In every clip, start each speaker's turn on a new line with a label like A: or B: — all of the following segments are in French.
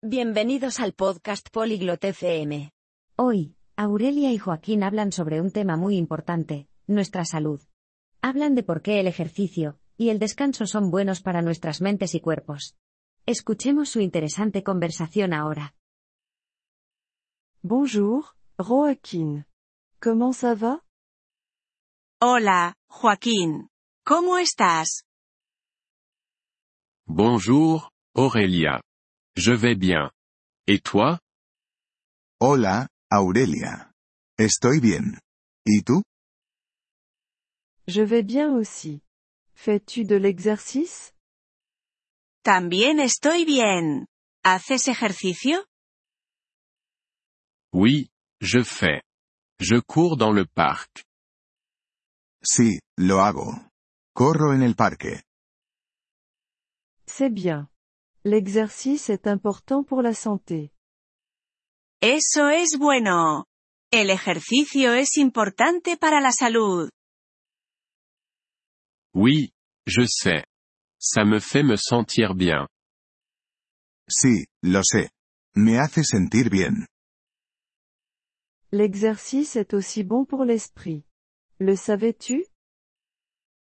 A: Bienvenidos al podcast Polyglot FM.
B: Hoy, Aurelia y Joaquín hablan sobre un tema muy importante, nuestra salud. Hablan de por qué el ejercicio y el descanso son buenos para nuestras mentes y cuerpos. Escuchemos su interesante conversación ahora.
C: Bonjour, Joaquín. Comment ça va?
D: Hola, Joaquín. ¿Cómo estás?
E: Bonjour, Aurélia. Je vais bien. Et toi?
F: Hola, Aurelia. Estoy bien. ¿Y tú?
C: Je vais bien aussi. Fais-tu de l'exercice?
D: También estoy bien. ¿Haces ejercicio?
E: Oui, je fais. Je cours dans le parc.
F: Sí, lo hago. Corro en el parque.
C: C'est bien. L'exercice est important pour la santé.
D: Eso es bueno. El ejercicio es importante para la salud.
E: Oui, je sais. Ça me fait me sentir bien.
F: Sí, lo sé. Me hace sentir bien.
C: L'exercice est aussi bon pour l'esprit. Le savais-tu?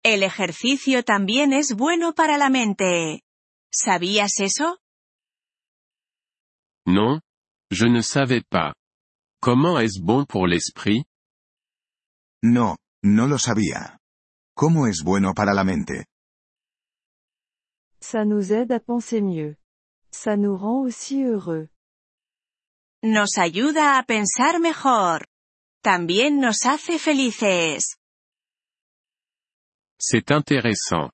D: El ejercicio también es bueno para la mente. ¿Sabías eso?
E: Non? Je ne savais pas. Comment est-ce bon pour l'esprit?
F: No, no lo sabía. ¿Cómo es bueno para la mente?
C: Ça nous aide à penser mieux. Ça nous rend aussi heureux.
D: Nos ayuda a pensar mejor. También nos hace felices.
E: C'est intéressant.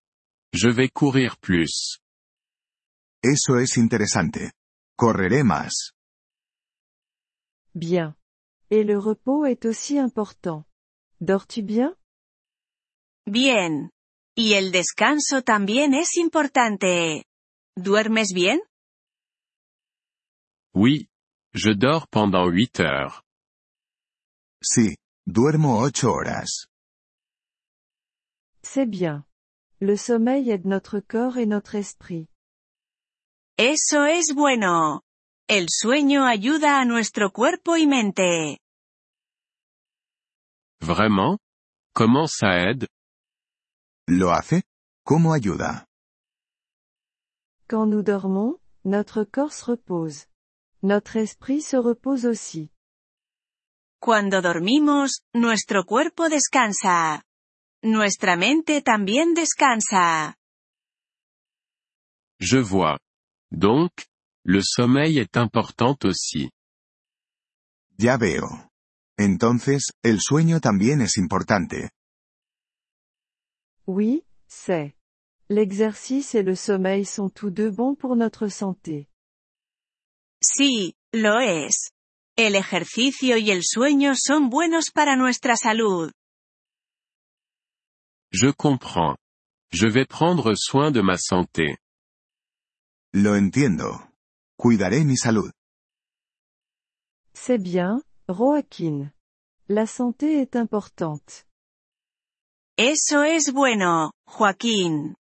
E: Je vais courir plus.
F: Eso es interesante. Correré más.
C: Bien. Et le repos est aussi important. Dors-tu bien?
D: Bien. Y el descanso también es importante. ¿Duermes bien?
E: Oui. Je dors pendant 8 heures.
F: Sí, duermo ocho horas.
C: C'est bien. Le sommeil aide notre corps et notre esprit.
D: Eso es bueno. El sueño ayuda a nuestro cuerpo y mente.
E: Vraiment? Comment ça aide?
F: ¿Lo hace? ¿Cómo ayuda?
C: Quand nous dormons, notre corps se repose. Notre esprit se repose aussi.
D: Cuando dormimos, nuestro cuerpo descansa. Nuestra mente también descansa.
E: Je vois. Donc, le sommeil est important aussi.
F: Ya veo. Entonces, el sueño también es importante.
C: Oui, c'est. L'exercice et le sommeil sont tous deux bons pour notre santé.
D: Sí, lo es. El ejercicio y el sueño son buenos para nuestra salud.
E: Je comprends. Je vais prendre soin de ma santé.
F: Lo entiendo. Cuidaré mi salud.
C: C'est bien, Joaquin. La santé est importante.
D: Eso es bueno, Joaquín.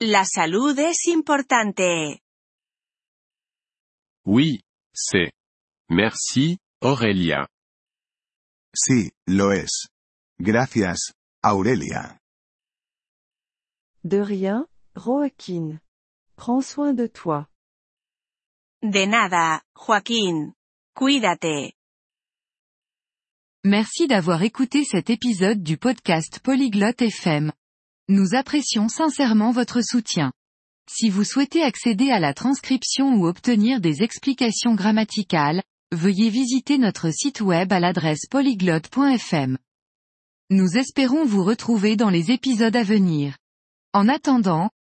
D: La salud es importante.
E: Oui, c'est. Merci, Aurélia.
F: Sí, lo es. Gracias, Aurelia.
C: De rien, Joaquin. Prends soin de toi.
D: De nada, Joaquín. Cuídate.
G: Merci d'avoir écouté cet épisode du podcast Polyglotte FM. Nous apprécions sincèrement votre soutien. Si vous souhaitez accéder à la transcription ou obtenir des explications grammaticales, veuillez visiter notre site web à l'adresse polyglotte.fm. Nous espérons vous retrouver dans les épisodes à venir. En attendant,